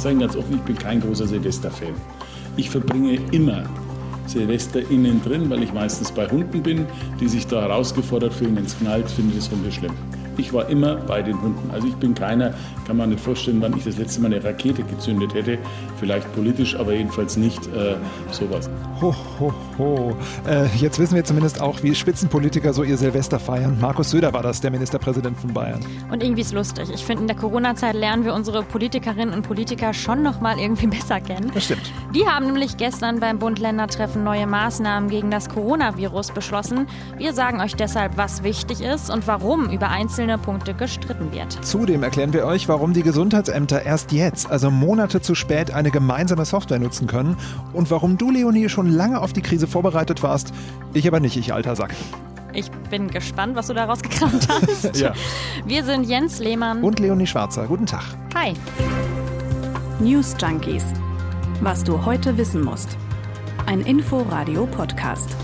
sage ganz offen, ich bin kein großer Silvester-Fan. Ich verbringe immer Silvester innen drin, weil ich meistens bei Hunden bin, die sich da herausgefordert fühlen, wenn es knallt, finde ich das Hunde schlimm. Ich war immer bei den Hunden. Also ich bin keiner, kann man nicht vorstellen, wann ich das letzte Mal eine Rakete gezündet hätte. Vielleicht politisch, aber jedenfalls nicht äh, sowas. Ho, ho, ho. Äh, jetzt wissen wir zumindest auch, wie Spitzenpolitiker so ihr Silvester feiern. Markus Söder war das, der Ministerpräsident von Bayern. Und irgendwie ist lustig. Ich finde, in der Corona-Zeit lernen wir unsere Politikerinnen und Politiker schon noch mal irgendwie besser kennen. Das stimmt. Die haben nämlich gestern beim Bund-Länder-Treffen neue Maßnahmen gegen das Coronavirus beschlossen. Wir sagen euch deshalb, was wichtig ist und warum über einzelne einzelne Punkte gestritten wird. Zudem erklären wir euch, warum die Gesundheitsämter erst jetzt, also Monate zu spät, eine gemeinsame Software nutzen können und warum du, Leonie, schon lange auf die Krise vorbereitet warst. Ich aber nicht, ich alter Sack. Ich bin gespannt, was du da rausgekramt hast. ja. Wir sind Jens Lehmann und Leonie Schwarzer. Guten Tag. Hi. News Junkies. Was du heute wissen musst. Ein Info-Radio-Podcast.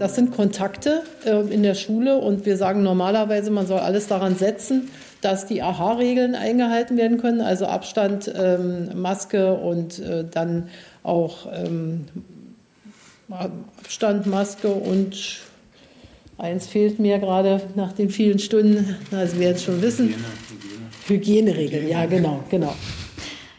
Das sind Kontakte äh, in der Schule und wir sagen normalerweise, man soll alles daran setzen, dass die AHA-Regeln eingehalten werden können, also Abstand, ähm, Maske und äh, dann auch ähm, Abstand, Maske und eins fehlt mir gerade nach den vielen Stunden, also wir jetzt schon wissen. Hygiene, Hygieneregeln, ja genau, genau.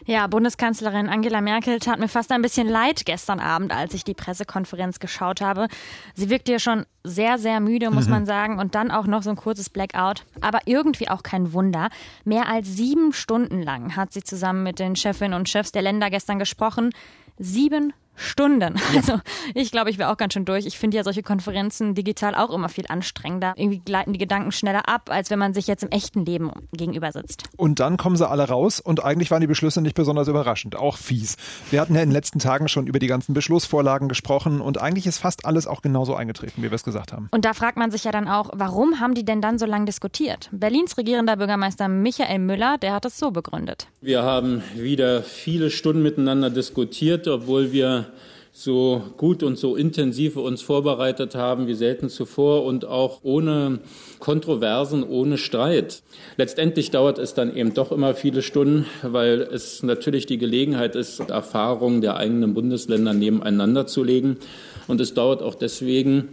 Ja, Bundeskanzlerin Angela Merkel tat mir fast ein bisschen leid gestern Abend, als ich die Pressekonferenz geschaut habe. Sie wirkte ja schon sehr, sehr müde, muss mhm. man sagen, und dann auch noch so ein kurzes Blackout. Aber irgendwie auch kein Wunder. Mehr als sieben Stunden lang hat sie zusammen mit den Chefinnen und Chefs der Länder gestern gesprochen. Sieben Stunden. Also ich glaube, ich wäre auch ganz schön durch. Ich finde ja solche Konferenzen digital auch immer viel anstrengender. Irgendwie gleiten die Gedanken schneller ab, als wenn man sich jetzt im echten Leben gegenüber sitzt. Und dann kommen sie alle raus und eigentlich waren die Beschlüsse nicht besonders überraschend, auch fies. Wir hatten ja in den letzten Tagen schon über die ganzen Beschlussvorlagen gesprochen und eigentlich ist fast alles auch genauso eingetreten, wie wir es gesagt haben. Und da fragt man sich ja dann auch, warum haben die denn dann so lange diskutiert? Berlins regierender Bürgermeister Michael Müller, der hat es so begründet. Wir haben wieder viele Stunden miteinander diskutiert, obwohl wir so gut und so intensiv uns vorbereitet haben wie selten zuvor und auch ohne Kontroversen, ohne Streit. Letztendlich dauert es dann eben doch immer viele Stunden, weil es natürlich die Gelegenheit ist, Erfahrungen der eigenen Bundesländer nebeneinander zu legen. Und es dauert auch deswegen,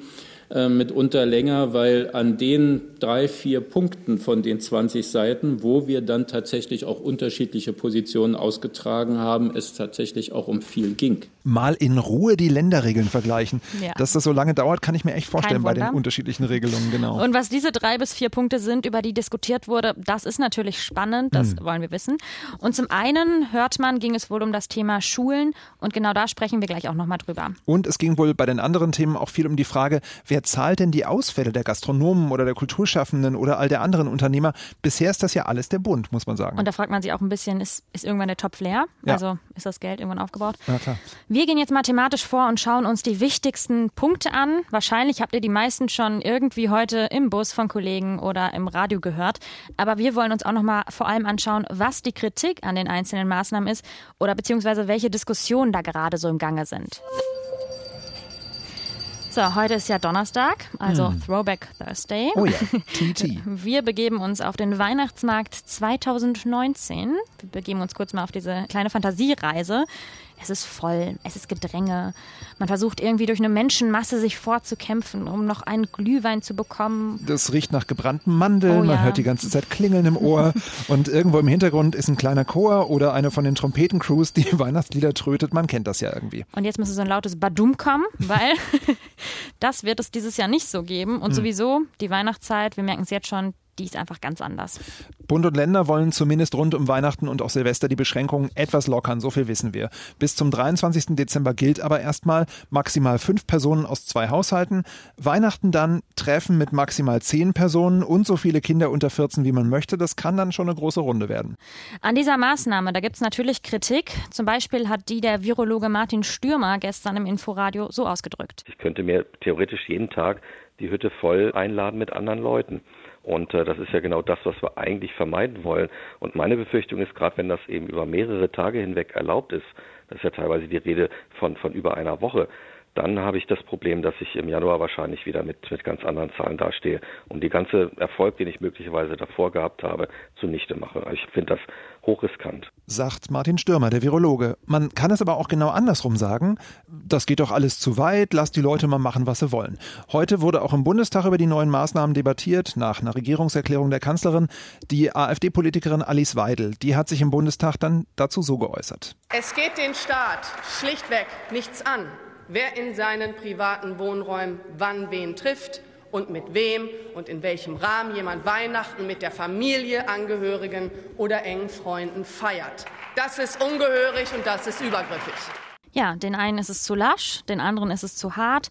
äh, mitunter länger, weil an den drei, vier Punkten von den 20 Seiten, wo wir dann tatsächlich auch unterschiedliche Positionen ausgetragen haben, es tatsächlich auch um viel ging. Mal in Ruhe die Länderregeln vergleichen. Ja. Dass das so lange dauert, kann ich mir echt vorstellen bei den unterschiedlichen Regelungen, genau. Und was diese drei bis vier Punkte sind, über die diskutiert wurde, das ist natürlich spannend, das hm. wollen wir wissen. Und zum einen hört man, ging es wohl um das Thema Schulen und genau da sprechen wir gleich auch nochmal drüber. Und es ging wohl bei den anderen Themen auch viel um die Frage, wer zahlt denn die Ausfälle der Gastronomen oder der Kulturschaffenden oder all der anderen Unternehmer? Bisher ist das ja alles der Bund, muss man sagen. Und da fragt man sich auch ein bisschen, ist, ist irgendwann der Topf leer? Ja. Also ist das Geld irgendwann aufgebaut? Ja, klar. Wir gehen jetzt mathematisch vor und schauen uns die wichtigsten Punkte an. Wahrscheinlich habt ihr die meisten schon irgendwie heute im Bus von Kollegen oder im Radio gehört. Aber wir wollen uns auch nochmal vor allem anschauen, was die Kritik an den einzelnen Maßnahmen ist oder beziehungsweise welche Diskussionen da gerade so im Gange sind. So, heute ist ja Donnerstag, also hm. Throwback Thursday. Oh ja, TT. Wir begeben uns auf den Weihnachtsmarkt 2019. Wir begeben uns kurz mal auf diese kleine Fantasiereise. Es ist voll, es ist Gedränge. Man versucht irgendwie durch eine Menschenmasse sich vorzukämpfen, um noch einen Glühwein zu bekommen. Das riecht nach gebrannten Mandeln, oh, man ja. hört die ganze Zeit Klingeln im Ohr und irgendwo im Hintergrund ist ein kleiner Chor oder eine von den Trompetencrews, die Weihnachtslieder trötet. Man kennt das ja irgendwie. Und jetzt müsste so ein lautes Badum kommen, weil das wird es dieses Jahr nicht so geben. Und hm. sowieso, die Weihnachtszeit, wir merken es jetzt schon, die ist einfach ganz anders. Bund und Länder wollen zumindest rund um Weihnachten und auch Silvester die Beschränkungen etwas lockern, so viel wissen wir. Bis zum 23. Dezember gilt aber erstmal maximal fünf Personen aus zwei Haushalten. Weihnachten dann Treffen mit maximal zehn Personen und so viele Kinder unter 14, wie man möchte. Das kann dann schon eine große Runde werden. An dieser Maßnahme, da gibt es natürlich Kritik. Zum Beispiel hat die der Virologe Martin Stürmer gestern im Inforadio so ausgedrückt. Ich könnte mir theoretisch jeden Tag die Hütte voll einladen mit anderen Leuten. Und äh, das ist ja genau das, was wir eigentlich vermeiden wollen. Und meine Befürchtung ist, gerade wenn das eben über mehrere Tage hinweg erlaubt ist, das ist ja teilweise die Rede von, von über einer Woche, dann habe ich das Problem, dass ich im Januar wahrscheinlich wieder mit, mit ganz anderen Zahlen dastehe und die ganze Erfolg, den ich möglicherweise davor gehabt habe, zunichte mache. Ich finde das hochriskant. Sagt Martin Stürmer, der Virologe. Man kann es aber auch genau andersrum sagen. Das geht doch alles zu weit, lasst die Leute mal machen, was sie wollen. Heute wurde auch im Bundestag über die neuen Maßnahmen debattiert, nach einer Regierungserklärung der Kanzlerin. Die AfD-Politikerin Alice Weidel, die hat sich im Bundestag dann dazu so geäußert. Es geht den Staat schlichtweg nichts an, wer in seinen privaten Wohnräumen wann wen trifft und mit wem und in welchem Rahmen jemand Weihnachten mit der Familie, Angehörigen oder engen Freunden feiert. Das ist ungehörig und das ist übergriffig. Ja, den einen ist es zu lasch, den anderen ist es zu hart.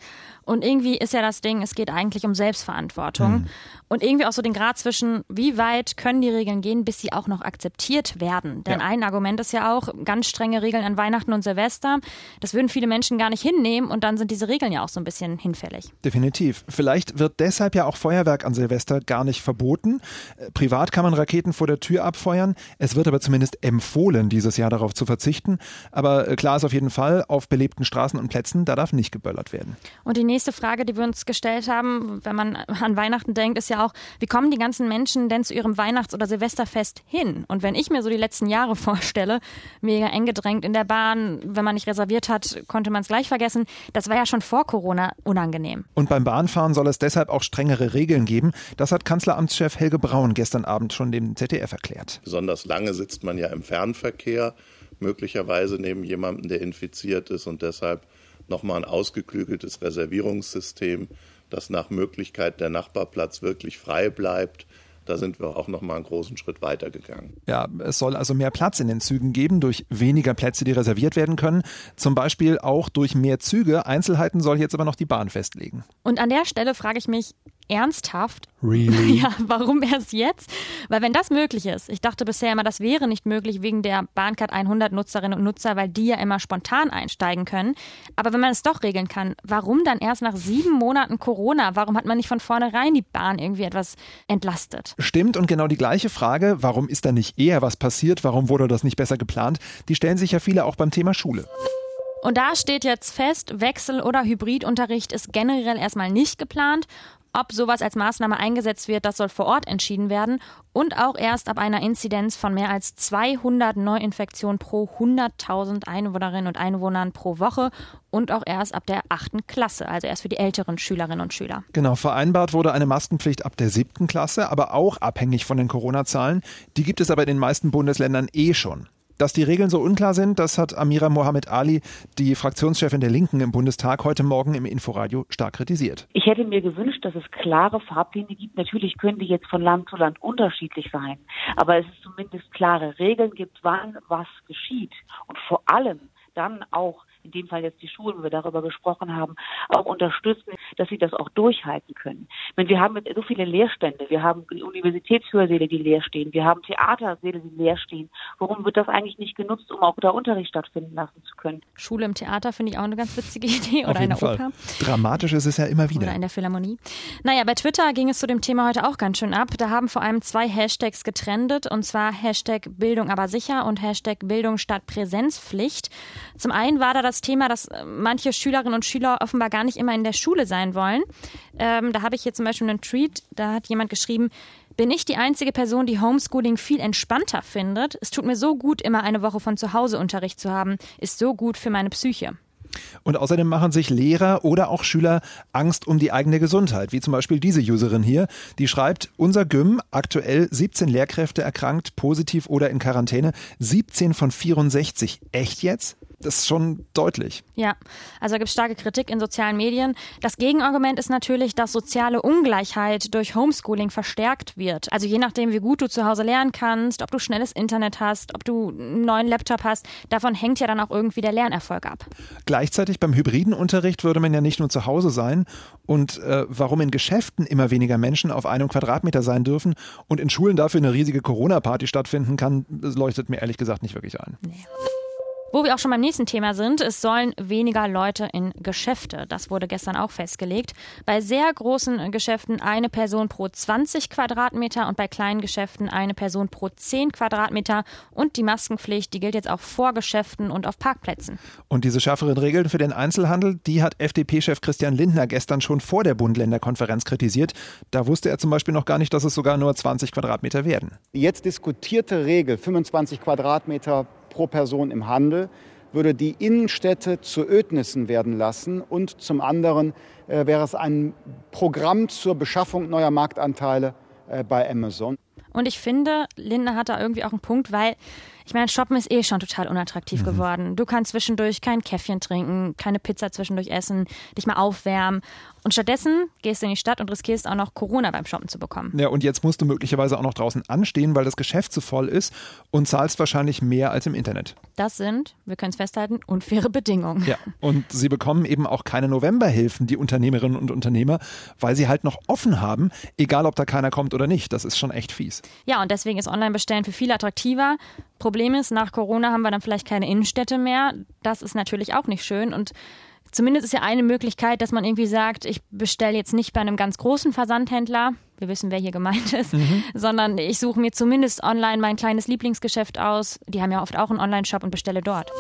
Und irgendwie ist ja das Ding, es geht eigentlich um Selbstverantwortung. Hm. Und irgendwie auch so den Grad zwischen, wie weit können die Regeln gehen, bis sie auch noch akzeptiert werden. Denn ja. ein Argument ist ja auch, ganz strenge Regeln an Weihnachten und Silvester. Das würden viele Menschen gar nicht hinnehmen und dann sind diese Regeln ja auch so ein bisschen hinfällig. Definitiv. Vielleicht wird deshalb ja auch Feuerwerk an Silvester gar nicht verboten. Äh, privat kann man Raketen vor der Tür abfeuern. Es wird aber zumindest empfohlen, dieses Jahr darauf zu verzichten. Aber äh, klar ist auf jeden Fall, auf belebten Straßen und Plätzen, da darf nicht geböllert werden. Und die nächste Frage, die wir uns gestellt haben, wenn man an Weihnachten denkt, ist ja auch, wie kommen die ganzen Menschen denn zu ihrem Weihnachts- oder Silvesterfest hin? Und wenn ich mir so die letzten Jahre vorstelle, mega eng gedrängt in der Bahn, wenn man nicht reserviert hat, konnte man es gleich vergessen. Das war ja schon vor Corona unangenehm. Und beim Bahnfahren soll es deshalb auch strengere Regeln geben. Das hat Kanzleramtschef Helge Braun gestern Abend schon dem ZDF erklärt. Besonders lange sitzt man ja im Fernverkehr, möglicherweise neben jemandem, der infiziert ist und deshalb nochmal ein ausgeklügeltes Reservierungssystem dass nach Möglichkeit der Nachbarplatz wirklich frei bleibt. Da sind wir auch noch mal einen großen Schritt weiter gegangen. Ja, es soll also mehr Platz in den Zügen geben durch weniger Plätze, die reserviert werden können. Zum Beispiel auch durch mehr Züge. Einzelheiten soll jetzt aber noch die Bahn festlegen. Und an der Stelle frage ich mich, ernsthaft. Really? Ja, warum erst jetzt? Weil wenn das möglich ist, ich dachte bisher immer, das wäre nicht möglich wegen der Bahncard 100 Nutzerinnen und Nutzer, weil die ja immer spontan einsteigen können. Aber wenn man es doch regeln kann, warum dann erst nach sieben Monaten Corona? Warum hat man nicht von vornherein die Bahn irgendwie etwas entlastet? Stimmt und genau die gleiche Frage, warum ist da nicht eher was passiert? Warum wurde das nicht besser geplant? Die stellen sich ja viele auch beim Thema Schule. Und da steht jetzt fest, Wechsel- oder Hybridunterricht ist generell erstmal nicht geplant. Ob sowas als Maßnahme eingesetzt wird, das soll vor Ort entschieden werden und auch erst ab einer Inzidenz von mehr als 200 Neuinfektionen pro 100.000 Einwohnerinnen und Einwohnern pro Woche und auch erst ab der achten Klasse, also erst für die älteren Schülerinnen und Schüler. Genau, vereinbart wurde eine Maskenpflicht ab der siebten Klasse, aber auch abhängig von den Corona-Zahlen. Die gibt es aber in den meisten Bundesländern eh schon. Dass die Regeln so unklar sind, das hat Amira Mohamed Ali, die Fraktionschefin der Linken im Bundestag, heute Morgen im Inforadio stark kritisiert. Ich hätte mir gewünscht, dass es klare Fahrpläne gibt. Natürlich können die jetzt von Land zu Land unterschiedlich sein, aber es ist zumindest klare Regeln gibt, wann was geschieht und vor allem dann auch in dem Fall jetzt die Schulen, wo wir darüber gesprochen haben, auch unterstützen, dass sie das auch durchhalten können. Wenn wir haben so viele Leerstände, wir haben Universitätshörsäle, die leer stehen, wir haben Theatersäle, die leer stehen. Warum wird das eigentlich nicht genutzt, um auch da Unterricht stattfinden lassen zu können? Schule im Theater finde ich auch eine ganz witzige Idee oder in der Fall. Oper. Dramatisch ist es ja immer wieder. Oder in der Philharmonie. Naja, bei Twitter ging es zu dem Thema heute auch ganz schön ab. Da haben vor allem zwei Hashtags getrendet und zwar Hashtag Bildung aber sicher und Hashtag Bildung statt Präsenzpflicht. Zum einen war da das Thema, dass äh, manche Schülerinnen und Schüler offenbar gar nicht immer in der Schule sein wollen. Ähm, da habe ich hier zum Beispiel einen Tweet, da hat jemand geschrieben, bin ich die einzige Person, die Homeschooling viel entspannter findet. Es tut mir so gut, immer eine Woche von zu Hause Unterricht zu haben. Ist so gut für meine Psyche. Und außerdem machen sich Lehrer oder auch Schüler Angst um die eigene Gesundheit, wie zum Beispiel diese Userin hier, die schreibt, unser Gym, aktuell 17 Lehrkräfte erkrankt, positiv oder in Quarantäne, 17 von 64. Echt jetzt? Das ist schon deutlich. Ja, also da gibt es starke Kritik in sozialen Medien. Das Gegenargument ist natürlich, dass soziale Ungleichheit durch Homeschooling verstärkt wird. Also je nachdem, wie gut du zu Hause lernen kannst, ob du schnelles Internet hast, ob du einen neuen Laptop hast, davon hängt ja dann auch irgendwie der Lernerfolg ab. Gleichzeitig beim hybriden Unterricht würde man ja nicht nur zu Hause sein und äh, warum in Geschäften immer weniger Menschen auf einem Quadratmeter sein dürfen und in Schulen dafür eine riesige Corona-Party stattfinden kann, das leuchtet mir ehrlich gesagt nicht wirklich ein. Nee. Wo wir auch schon beim nächsten Thema sind, es sollen weniger Leute in Geschäfte. Das wurde gestern auch festgelegt. Bei sehr großen Geschäften eine Person pro 20 Quadratmeter und bei kleinen Geschäften eine Person pro 10 Quadratmeter. Und die Maskenpflicht, die gilt jetzt auch vor Geschäften und auf Parkplätzen. Und diese schärferen Regeln für den Einzelhandel, die hat FDP-Chef Christian Lindner gestern schon vor der Bund-Länder-Konferenz kritisiert. Da wusste er zum Beispiel noch gar nicht, dass es sogar nur 20 Quadratmeter werden. Die jetzt diskutierte Regel 25 Quadratmeter pro Person im Handel würde die Innenstädte zu Ödnissen werden lassen und zum anderen äh, wäre es ein Programm zur Beschaffung neuer Marktanteile äh, bei Amazon. Und ich finde, Lindner hat da irgendwie auch einen Punkt, weil ich meine, Shoppen ist eh schon total unattraktiv mhm. geworden. Du kannst zwischendurch kein Käffchen trinken, keine Pizza zwischendurch essen, dich mal aufwärmen. Und stattdessen gehst du in die Stadt und riskierst auch noch Corona beim Shoppen zu bekommen. Ja, und jetzt musst du möglicherweise auch noch draußen anstehen, weil das Geschäft zu voll ist und zahlst wahrscheinlich mehr als im Internet. Das sind, wir können es festhalten, unfaire Bedingungen. Ja, und sie bekommen eben auch keine Novemberhilfen, die Unternehmerinnen und Unternehmer, weil sie halt noch offen haben, egal ob da keiner kommt oder nicht. Das ist schon echt fies. Ja, und deswegen ist Online-Bestellen für viele attraktiver. Problem ist, nach Corona haben wir dann vielleicht keine Innenstädte mehr. Das ist natürlich auch nicht schön und Zumindest ist ja eine Möglichkeit, dass man irgendwie sagt, ich bestelle jetzt nicht bei einem ganz großen Versandhändler, wir wissen, wer hier gemeint ist, mhm. sondern ich suche mir zumindest online mein kleines Lieblingsgeschäft aus. Die haben ja oft auch einen Online-Shop und bestelle dort.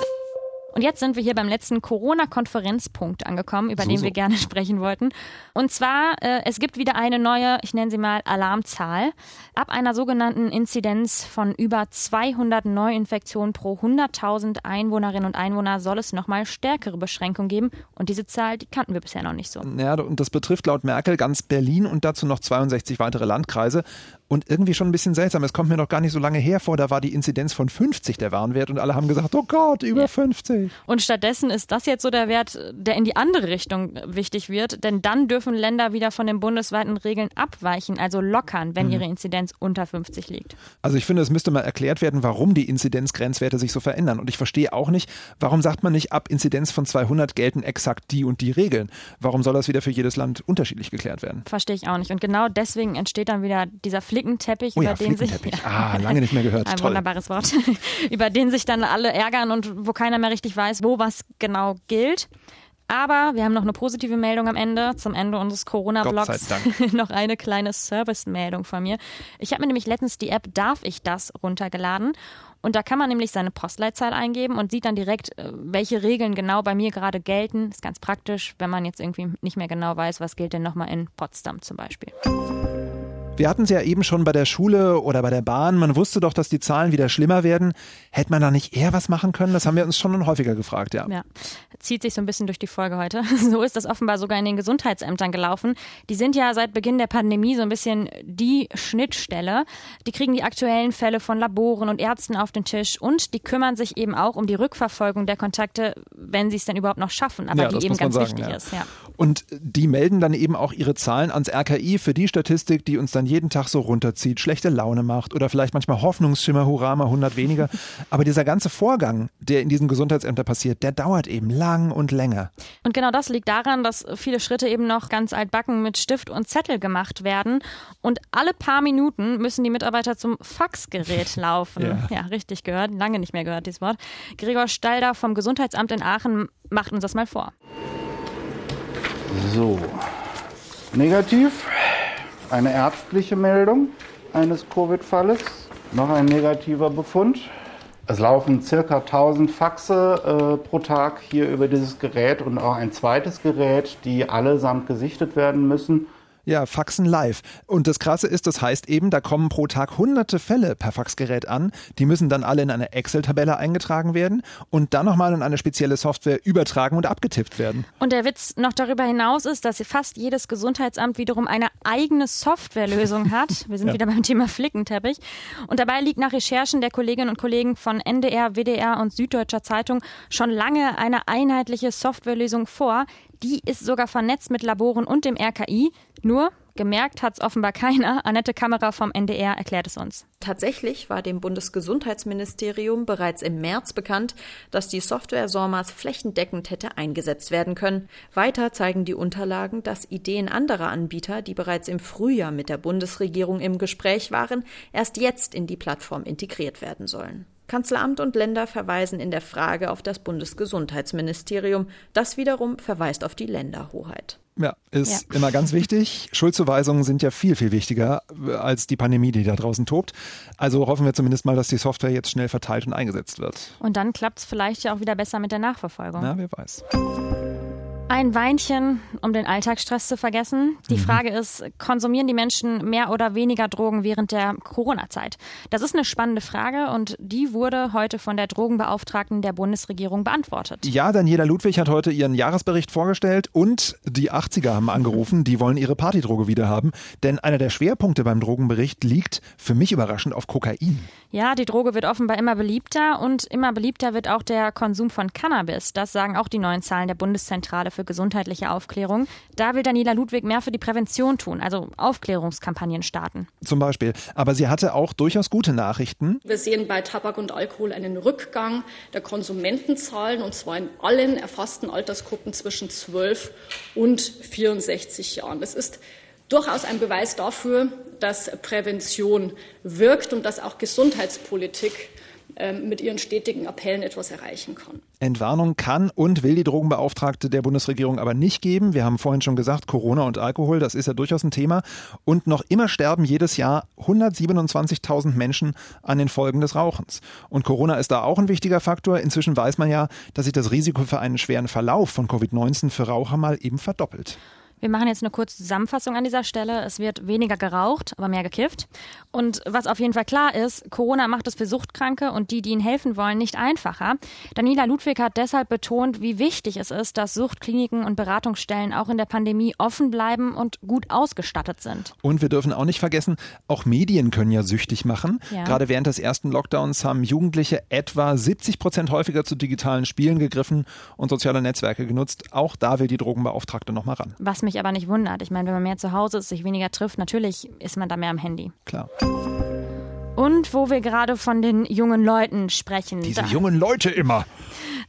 Und jetzt sind wir hier beim letzten Corona-Konferenzpunkt angekommen, über so, den wir so. gerne sprechen wollten. Und zwar, äh, es gibt wieder eine neue, ich nenne sie mal Alarmzahl. Ab einer sogenannten Inzidenz von über 200 Neuinfektionen pro 100.000 Einwohnerinnen und Einwohner soll es nochmal stärkere Beschränkungen geben. Und diese Zahl, die kannten wir bisher noch nicht so. Ja, und das betrifft laut Merkel ganz Berlin und dazu noch 62 weitere Landkreise. Und irgendwie schon ein bisschen seltsam. Es kommt mir noch gar nicht so lange her vor, da war die Inzidenz von 50 der Warnwert und alle haben gesagt, oh Gott, über ja. 50. Und stattdessen ist das jetzt so der Wert, der in die andere Richtung wichtig wird, denn dann dürfen Länder wieder von den bundesweiten Regeln abweichen, also lockern, wenn mhm. ihre Inzidenz unter 50 liegt. Also ich finde, es müsste mal erklärt werden, warum die Inzidenzgrenzwerte sich so verändern. Und ich verstehe auch nicht, warum sagt man nicht, ab Inzidenz von 200 gelten exakt die und die Regeln? Warum soll das wieder für jedes Land unterschiedlich geklärt werden? Verstehe ich auch nicht. Und genau deswegen entsteht dann wieder dieser Pflicht Flickenteppich, oh ja, über den sich. Ah, lange nicht mehr gehört. Ein Toll. wunderbares Wort. über den sich dann alle ärgern und wo keiner mehr richtig weiß, wo was genau gilt. Aber wir haben noch eine positive Meldung am Ende, zum Ende unseres Corona-Blogs. noch eine kleine Service-Meldung von mir. Ich habe mir nämlich letztens die App Darf ich das runtergeladen. Und da kann man nämlich seine Postleitzahl eingeben und sieht dann direkt, äh, welche Regeln genau bei mir gerade gelten. Ist ganz praktisch, wenn man jetzt irgendwie nicht mehr genau weiß, was gilt denn nochmal in Potsdam zum Beispiel. Wir hatten es ja eben schon bei der Schule oder bei der Bahn. Man wusste doch, dass die Zahlen wieder schlimmer werden. Hätte man da nicht eher was machen können? Das haben wir uns schon häufiger gefragt, ja. Ja, zieht sich so ein bisschen durch die Folge heute. So ist das offenbar sogar in den Gesundheitsämtern gelaufen. Die sind ja seit Beginn der Pandemie so ein bisschen die Schnittstelle. Die kriegen die aktuellen Fälle von Laboren und Ärzten auf den Tisch und die kümmern sich eben auch um die Rückverfolgung der Kontakte, wenn sie es denn überhaupt noch schaffen, aber ja, die eben ganz sagen, wichtig ja. ist. Ja. Und die melden dann eben auch ihre Zahlen ans RKI für die Statistik, die uns dann jeden Tag so runterzieht, schlechte Laune macht oder vielleicht manchmal Hoffnungsschimmer, hurra, mal 100 weniger. Aber dieser ganze Vorgang, der in diesen Gesundheitsämtern passiert, der dauert eben lang und länger. Und genau das liegt daran, dass viele Schritte eben noch ganz altbacken mit Stift und Zettel gemacht werden. Und alle paar Minuten müssen die Mitarbeiter zum Faxgerät laufen. ja. ja, richtig gehört, lange nicht mehr gehört, dieses Wort. Gregor Stalder vom Gesundheitsamt in Aachen macht uns das mal vor. So, negativ eine ärztliche Meldung eines Covid-Falles, noch ein negativer Befund. Es laufen circa 1000 Faxe äh, pro Tag hier über dieses Gerät und auch ein zweites Gerät, die allesamt gesichtet werden müssen. Ja, Faxen live. Und das Krasse ist, das heißt eben, da kommen pro Tag hunderte Fälle per Faxgerät an. Die müssen dann alle in eine Excel-Tabelle eingetragen werden und dann nochmal in eine spezielle Software übertragen und abgetippt werden. Und der Witz noch darüber hinaus ist, dass fast jedes Gesundheitsamt wiederum eine eigene Softwarelösung hat. Wir sind ja. wieder beim Thema Flickenteppich. Und dabei liegt nach Recherchen der Kolleginnen und Kollegen von NDR, WDR und Süddeutscher Zeitung schon lange eine einheitliche Softwarelösung vor, die ist sogar vernetzt mit Laboren und dem RKI. Nur gemerkt hat es offenbar keiner. Annette Kammerer vom NDR erklärt es uns. Tatsächlich war dem Bundesgesundheitsministerium bereits im März bekannt, dass die Software SORMAS flächendeckend hätte eingesetzt werden können. Weiter zeigen die Unterlagen, dass Ideen anderer Anbieter, die bereits im Frühjahr mit der Bundesregierung im Gespräch waren, erst jetzt in die Plattform integriert werden sollen. Kanzleramt und Länder verweisen in der Frage auf das Bundesgesundheitsministerium. Das wiederum verweist auf die Länderhoheit. Ja, ist ja. immer ganz wichtig. Schuldzuweisungen sind ja viel, viel wichtiger als die Pandemie, die da draußen tobt. Also hoffen wir zumindest mal, dass die Software jetzt schnell verteilt und eingesetzt wird. Und dann klappt es vielleicht ja auch wieder besser mit der Nachverfolgung. Na, wer weiß. Ein Weinchen, um den Alltagsstress zu vergessen. Die mhm. Frage ist, konsumieren die Menschen mehr oder weniger Drogen während der Corona-Zeit? Das ist eine spannende Frage und die wurde heute von der Drogenbeauftragten der Bundesregierung beantwortet. Ja, Daniela Ludwig hat heute ihren Jahresbericht vorgestellt und die 80er haben angerufen, die wollen ihre Partydroge wieder haben. Denn einer der Schwerpunkte beim Drogenbericht liegt für mich überraschend auf Kokain. Ja, die Droge wird offenbar immer beliebter und immer beliebter wird auch der Konsum von Cannabis. Das sagen auch die neuen Zahlen der Bundeszentrale für gesundheitliche Aufklärung. Da will Daniela Ludwig mehr für die Prävention tun, also Aufklärungskampagnen starten. Zum Beispiel. Aber sie hatte auch durchaus gute Nachrichten. Wir sehen bei Tabak und Alkohol einen Rückgang der Konsumentenzahlen und zwar in allen erfassten Altersgruppen zwischen 12 und 64 Jahren. Das ist durchaus ein Beweis dafür, dass Prävention wirkt und dass auch Gesundheitspolitik mit ihren stetigen Appellen etwas erreichen kann. Entwarnung kann und will die Drogenbeauftragte der Bundesregierung aber nicht geben. Wir haben vorhin schon gesagt, Corona und Alkohol, das ist ja durchaus ein Thema. Und noch immer sterben jedes Jahr 127.000 Menschen an den Folgen des Rauchens. Und Corona ist da auch ein wichtiger Faktor. Inzwischen weiß man ja, dass sich das Risiko für einen schweren Verlauf von Covid-19 für Raucher mal eben verdoppelt. Wir machen jetzt eine kurze Zusammenfassung an dieser Stelle. Es wird weniger geraucht, aber mehr gekifft. Und was auf jeden Fall klar ist, Corona macht es für Suchtkranke und die, die ihnen helfen wollen, nicht einfacher. Daniela Ludwig hat deshalb betont, wie wichtig es ist, dass Suchtkliniken und Beratungsstellen auch in der Pandemie offen bleiben und gut ausgestattet sind. Und wir dürfen auch nicht vergessen, auch Medien können ja süchtig machen. Ja. Gerade während des ersten Lockdowns haben Jugendliche etwa 70 Prozent häufiger zu digitalen Spielen gegriffen und soziale Netzwerke genutzt. Auch da will die Drogenbeauftragte nochmal ran. Was mich aber nicht wundert. Ich meine, wenn man mehr zu Hause ist, sich weniger trifft, natürlich ist man da mehr am Handy. Klar. Und wo wir gerade von den jungen Leuten sprechen. Diese jungen Leute immer.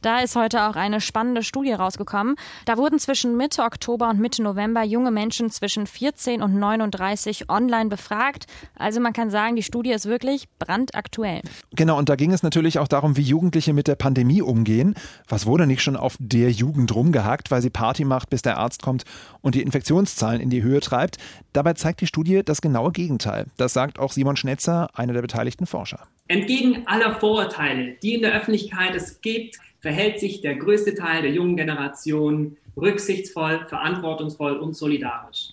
Da ist heute auch eine spannende Studie rausgekommen. Da wurden zwischen Mitte Oktober und Mitte November junge Menschen zwischen 14 und 39 online befragt. Also man kann sagen, die Studie ist wirklich brandaktuell. Genau, und da ging es natürlich auch darum, wie Jugendliche mit der Pandemie umgehen. Was wurde nicht schon auf der Jugend rumgehackt, weil sie Party macht, bis der Arzt kommt und die Infektionszahlen in die Höhe treibt? Dabei zeigt die Studie das genaue Gegenteil. Das sagt auch Simon Schnetzer, einer der beteiligten Forscher. Entgegen aller Vorurteile, die in der Öffentlichkeit es gibt, verhält sich der größte Teil der jungen Generation rücksichtsvoll, verantwortungsvoll und solidarisch.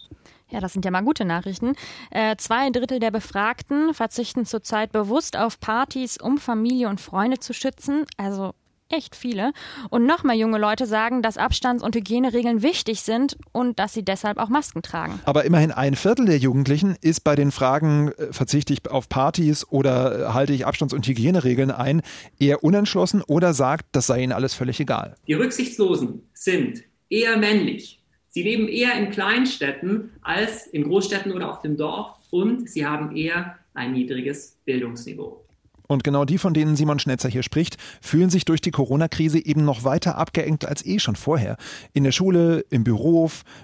Ja, das sind ja mal gute Nachrichten. Äh, zwei Drittel der Befragten verzichten zurzeit bewusst auf Partys, um Familie und Freunde zu schützen. Also echt viele. Und noch mehr junge Leute sagen, dass Abstands- und Hygieneregeln wichtig sind und dass sie deshalb auch Masken tragen. Aber immerhin ein Viertel der Jugendlichen ist bei den Fragen, äh, verzichte ich auf Partys oder äh, halte ich Abstands- und Hygieneregeln ein, eher unentschlossen oder sagt, das sei ihnen alles völlig egal. Die Rücksichtslosen sind eher männlich. Sie leben eher in Kleinstädten als in Großstädten oder auf dem Dorf und sie haben eher ein niedriges Bildungsniveau. Und genau die, von denen Simon Schnetzer hier spricht, fühlen sich durch die Corona-Krise eben noch weiter abgeengt als eh schon vorher. In der Schule, im Büro,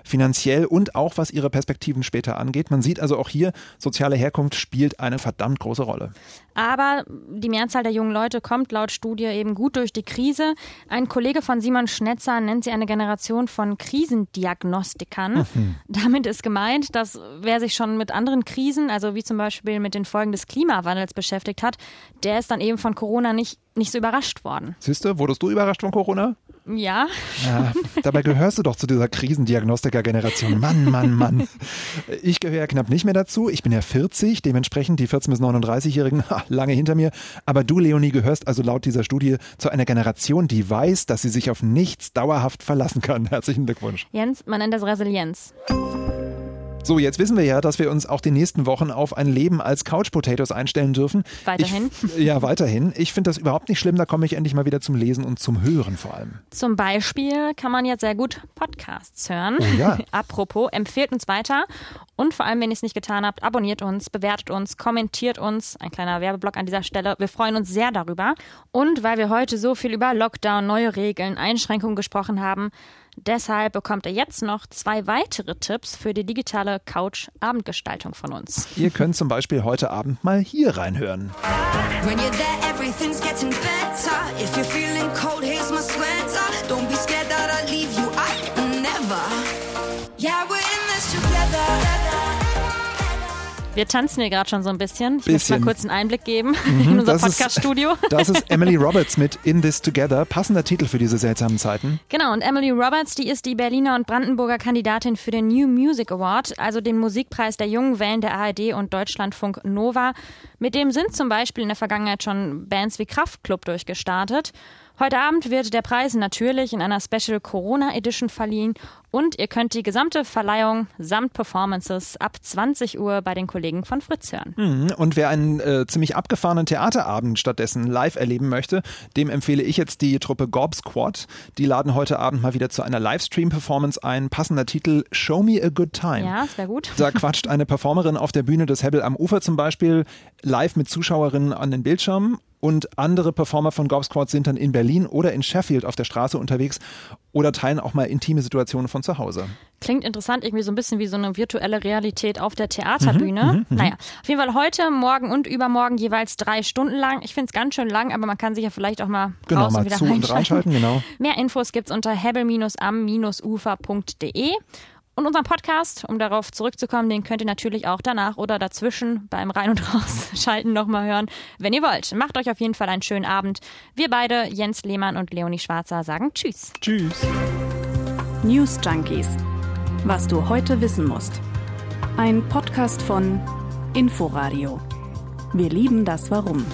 finanziell und auch was ihre Perspektiven später angeht. Man sieht also auch hier, soziale Herkunft spielt eine verdammt große Rolle. Aber die Mehrzahl der jungen Leute kommt laut Studie eben gut durch die Krise. Ein Kollege von Simon Schnetzer nennt sie eine Generation von Krisendiagnostikern. Mhm. Damit ist gemeint, dass wer sich schon mit anderen Krisen, also wie zum Beispiel mit den Folgen des Klimawandels beschäftigt hat, der ist dann eben von Corona nicht, nicht so überrascht worden. Siehst du, wurdest du überrascht von Corona? Ja. ja. Dabei gehörst du doch zu dieser Krisendiagnostiker-Generation. Mann, Mann, Mann. Ich gehöre ja knapp nicht mehr dazu. Ich bin ja 40, dementsprechend die 14- bis 39-Jährigen lange hinter mir. Aber du, Leonie, gehörst also laut dieser Studie zu einer Generation, die weiß, dass sie sich auf nichts dauerhaft verlassen kann. Herzlichen Glückwunsch. Jens, man nennt das Resilienz. So, jetzt wissen wir ja, dass wir uns auch die nächsten Wochen auf ein Leben als Couch Potatoes einstellen dürfen. Weiterhin. Ich, ja, weiterhin. Ich finde das überhaupt nicht schlimm. Da komme ich endlich mal wieder zum Lesen und zum Hören vor allem. Zum Beispiel kann man jetzt sehr gut Podcasts hören. Oh ja. Apropos, empfehlt uns weiter. Und vor allem, wenn ihr es nicht getan habt, abonniert uns, bewertet uns, kommentiert uns. Ein kleiner Werbeblock an dieser Stelle. Wir freuen uns sehr darüber. Und weil wir heute so viel über Lockdown, neue Regeln, Einschränkungen gesprochen haben, Deshalb bekommt ihr jetzt noch zwei weitere Tipps für die digitale Couch-Abendgestaltung von uns. Ihr könnt zum Beispiel heute Abend mal hier reinhören. When you're there, everything's getting better. If you're feeling cold, here's my sweater. Wir tanzen hier gerade schon so ein bisschen. Ich muss Bisschen. mal kurz einen Einblick geben Mhm, in unser Podcast-Studio. Das ist Emily Roberts mit In This Together. Passender Titel für diese seltsamen Zeiten. Genau, und Emily Roberts, die ist die Berliner und Brandenburger Kandidatin für den New Music Award, also den Musikpreis der jungen Wellen der ARD und Deutschlandfunk Nova. Mit dem sind zum Beispiel in der Vergangenheit schon Bands wie Kraftklub durchgestartet. Heute Abend wird der Preis natürlich in einer Special Corona Edition verliehen und ihr könnt die gesamte Verleihung samt Performances ab 20 Uhr bei den Kollegen von Fritz hören. Mhm. Und wer einen äh, ziemlich abgefahrenen Theaterabend stattdessen live erleben möchte, dem empfehle ich jetzt die Truppe Gob Squad. Die laden heute Abend mal wieder zu einer Livestream-Performance ein. Passender Titel Show Me a Good Time. Ja, das wäre gut. Da quatscht eine Performerin auf der Bühne des Hebbel am Ufer zum Beispiel live mit Zuschauerinnen an den Bildschirmen und andere Performer von Gob Squad sind dann in Berlin oder in Sheffield auf der Straße unterwegs oder teilen auch mal intime Situationen von zu Hause. Klingt interessant, irgendwie so ein bisschen wie so eine virtuelle Realität auf der Theaterbühne. Mhm, mhm, mhm. naja, auf jeden Fall heute, morgen und übermorgen jeweils drei Stunden lang. Ich finde es ganz schön lang, aber man kann sich ja vielleicht auch mal Genau, raus und mal wieder zu und reinschalten. genau. Mehr Infos gibt's unter hebbel-am-ufer.de. Und unseren Podcast, um darauf zurückzukommen, den könnt ihr natürlich auch danach oder dazwischen beim Rein- und Rausschalten nochmal hören, wenn ihr wollt. Macht euch auf jeden Fall einen schönen Abend. Wir beide, Jens Lehmann und Leonie Schwarzer, sagen Tschüss. Tschüss. News Junkies. Was du heute wissen musst. Ein Podcast von Inforadio. Wir lieben das Warum.